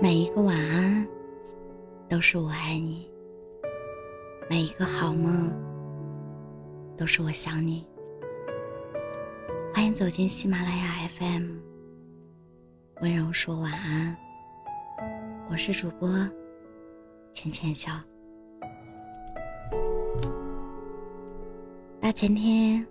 每一个晚安，都是我爱你；每一个好梦，都是我想你。欢迎走进喜马拉雅 FM，温柔说晚安。我是主播浅浅笑。大前天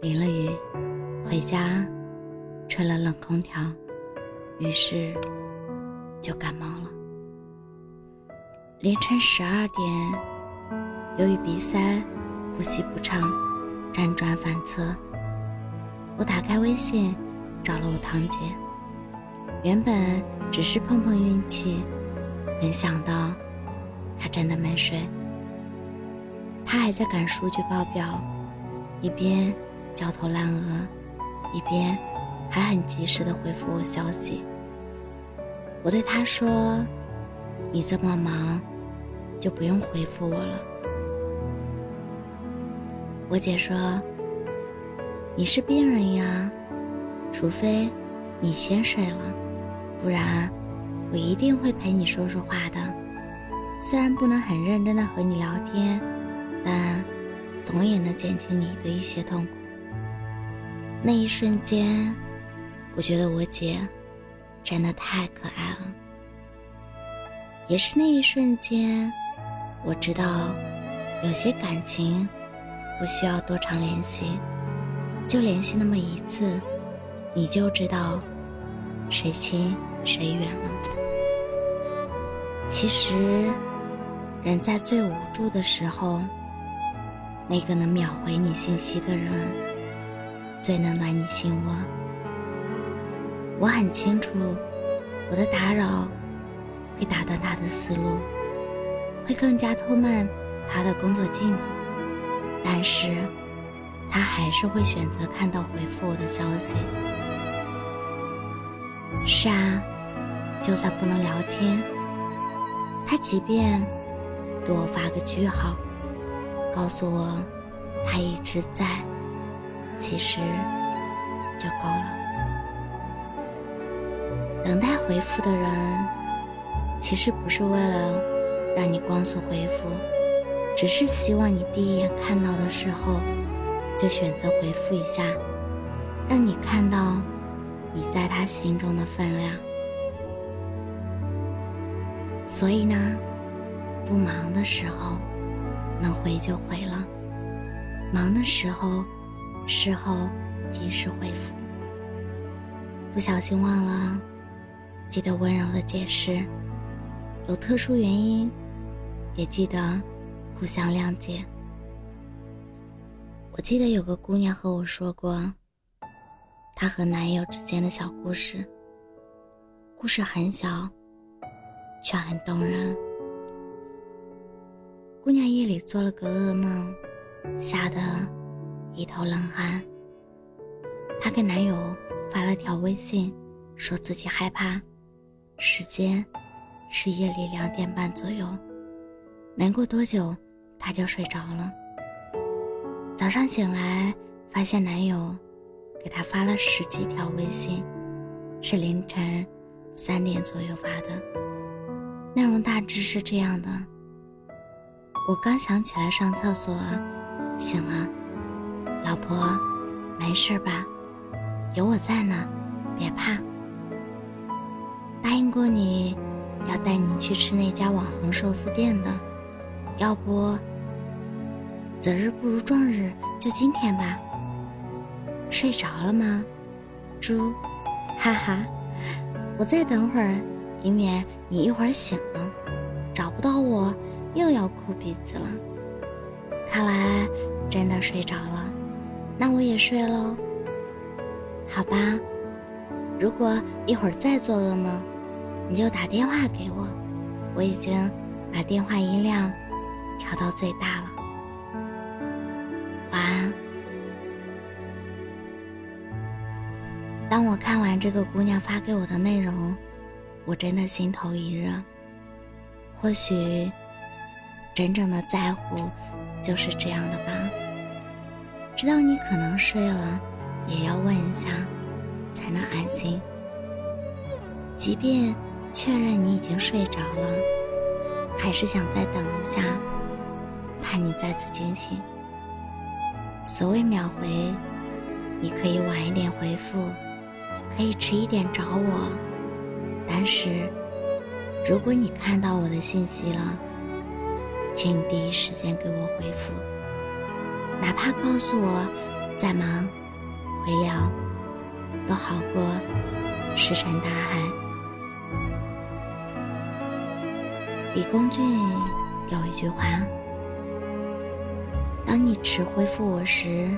淋了雨，回家吹了冷空调，于是。就感冒了。凌晨十二点，由于鼻塞、呼吸不畅、辗转反侧，我打开微信找了我堂姐。原本只是碰碰运气，没想到她真的没睡。她还在赶数据报表，一边焦头烂额，一边还很及时的回复我消息。我对他说：“你这么忙，就不用回复我了。”我姐说：“你是病人呀，除非你先睡了，不然我一定会陪你说说话的。虽然不能很认真的和你聊天，但总也能减轻你的一些痛苦。”那一瞬间，我觉得我姐。真的太可爱了，也是那一瞬间，我知道，有些感情不需要多长联系，就联系那么一次，你就知道谁亲谁远了。其实，人在最无助的时候，那个能秒回你信息的人，最能暖你心窝。我很清楚，我的打扰会打断他的思路，会更加拖慢他的工作进度，但是他还是会选择看到回复我的消息。是啊，就算不能聊天，他即便给我发个句号，告诉我他一直在，其实就够了。等待回复的人，其实不是为了让你光速回复，只是希望你第一眼看到的时候就选择回复一下，让你看到你在他心中的分量。所以呢，不忙的时候能回就回了，忙的时候事后及时回复。不小心忘了。记得温柔的解释，有特殊原因，也记得互相谅解。我记得有个姑娘和我说过，她和男友之间的小故事。故事很小，却很动人。姑娘夜里做了个噩梦，吓得一头冷汗。她给男友发了条微信，说自己害怕。时间是夜里两点半左右，没过多久，她就睡着了。早上醒来，发现男友给她发了十几条微信，是凌晨三点左右发的，内容大致是这样的：我刚想起来上厕所，醒了，老婆，没事吧？有我在呢，别怕。答应过你，要带你去吃那家网红寿司店的，要不，择日不如撞日，就今天吧。睡着了吗，猪？哈哈，我再等会儿，以免你一会儿醒了，找不到我，又要哭鼻子了。看来真的睡着了，那我也睡喽。好吧，如果一会儿再做噩梦。你就打电话给我，我已经把电话音量调到最大了。晚安。当我看完这个姑娘发给我的内容，我真的心头一热。或许，真正的在乎就是这样的吧。知道你可能睡了，也要问一下，才能安心。即便确认你已经睡着了，还是想再等一下，怕你再次惊醒。所谓秒回，你可以晚一点回复，可以迟一点找我，但是如果你看到我的信息了，请你第一时间给我回复，哪怕告诉我在忙，回聊，都好过石沉大海。李公俊有一句话：“当你迟回复我时，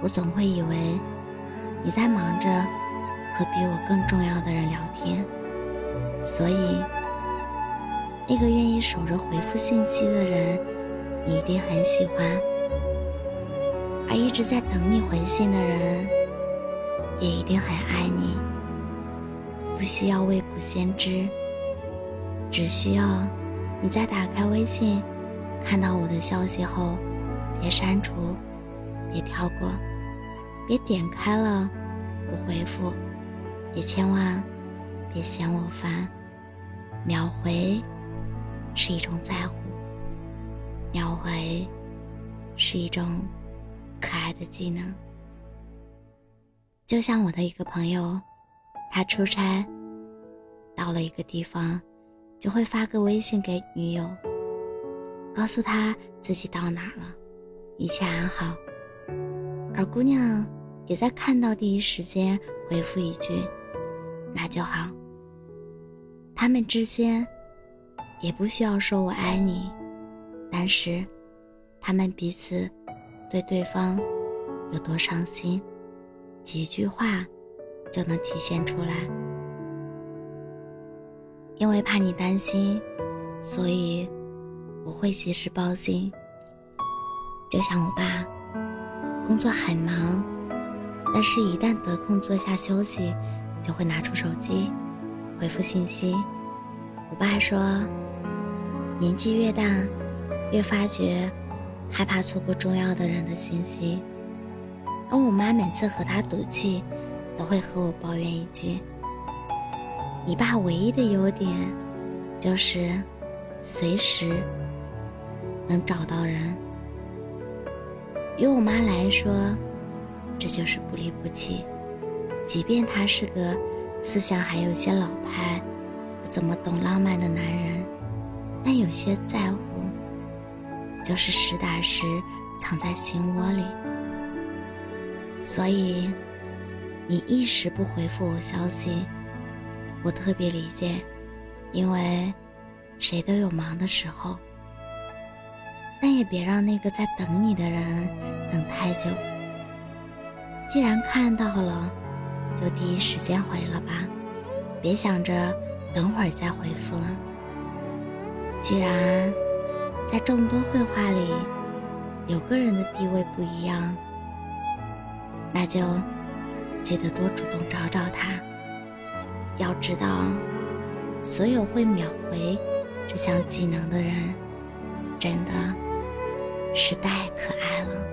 我总会以为你在忙着和比我更重要的人聊天，所以那个愿意守着回复信息的人，你一定很喜欢；而一直在等你回信的人，也一定很爱你。不需要未卜先知。”只需要你在打开微信，看到我的消息后，别删除，别跳过，别点开了不回复，也千万别嫌我烦。秒回是一种在乎，秒回是一种可爱的技能。就像我的一个朋友，他出差到了一个地方。就会发个微信给女友，告诉她自己到哪了，一切安好。而姑娘也在看到第一时间回复一句：“那就好。”他们之间也不需要说我爱你，但是他们彼此对对方有多伤心，几句话就能体现出来。因为怕你担心，所以我会及时报信。就像我爸，工作很忙，但是一旦得空坐下休息，就会拿出手机回复信息。我爸说，年纪越大，越发觉害怕错过重要的人的信息。而我妈每次和他赌气，都会和我抱怨一句。你爸唯一的优点，就是随时能找到人。于我妈来说，这就是不离不弃。即便他是个思想还有些老派、不怎么懂浪漫的男人，但有些在乎，就是实打实藏在心窝里。所以，你一时不回复我消息。我特别理解，因为谁都有忙的时候，但也别让那个在等你的人等太久。既然看到了，就第一时间回了吧，别想着等会儿再回复了。既然在众多绘画里，有个人的地位不一样，那就记得多主动找找他。要知道，所有会秒回这项技能的人，真的是太可爱了。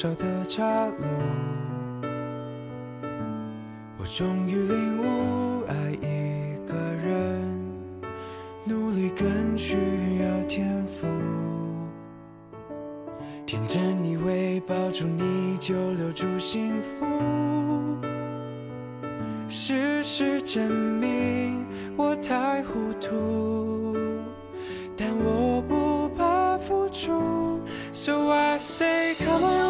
少的岔路，我终于领悟，爱一个人，努力更需要天赋。天真以为抱住你就留住幸福，事实证明我太糊涂，但我不怕付出。So I say, come on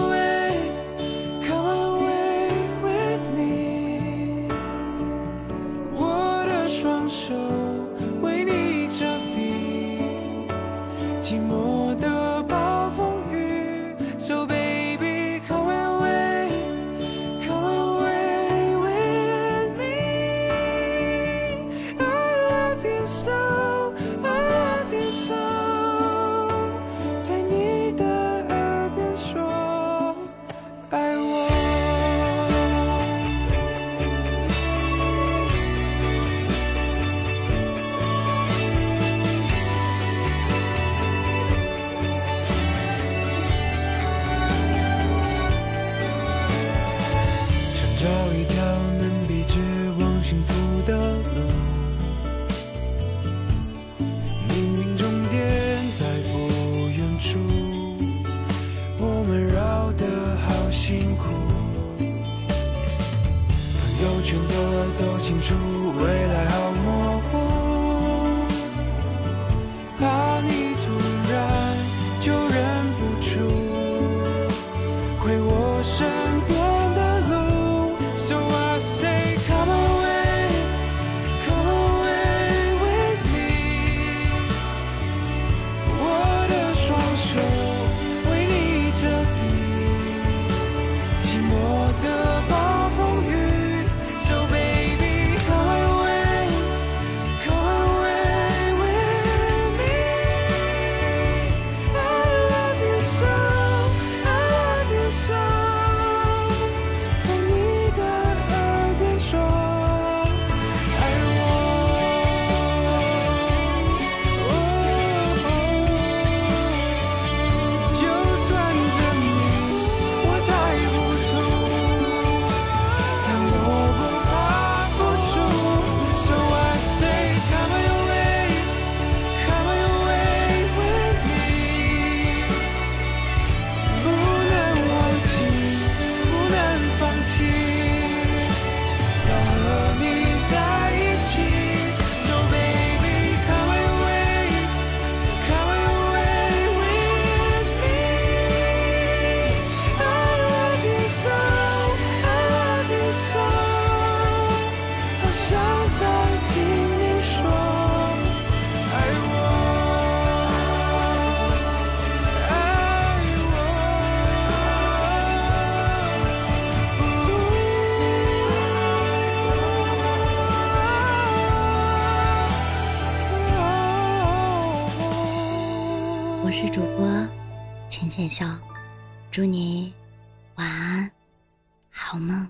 有一天是主播浅浅笑，祝你晚安，好梦。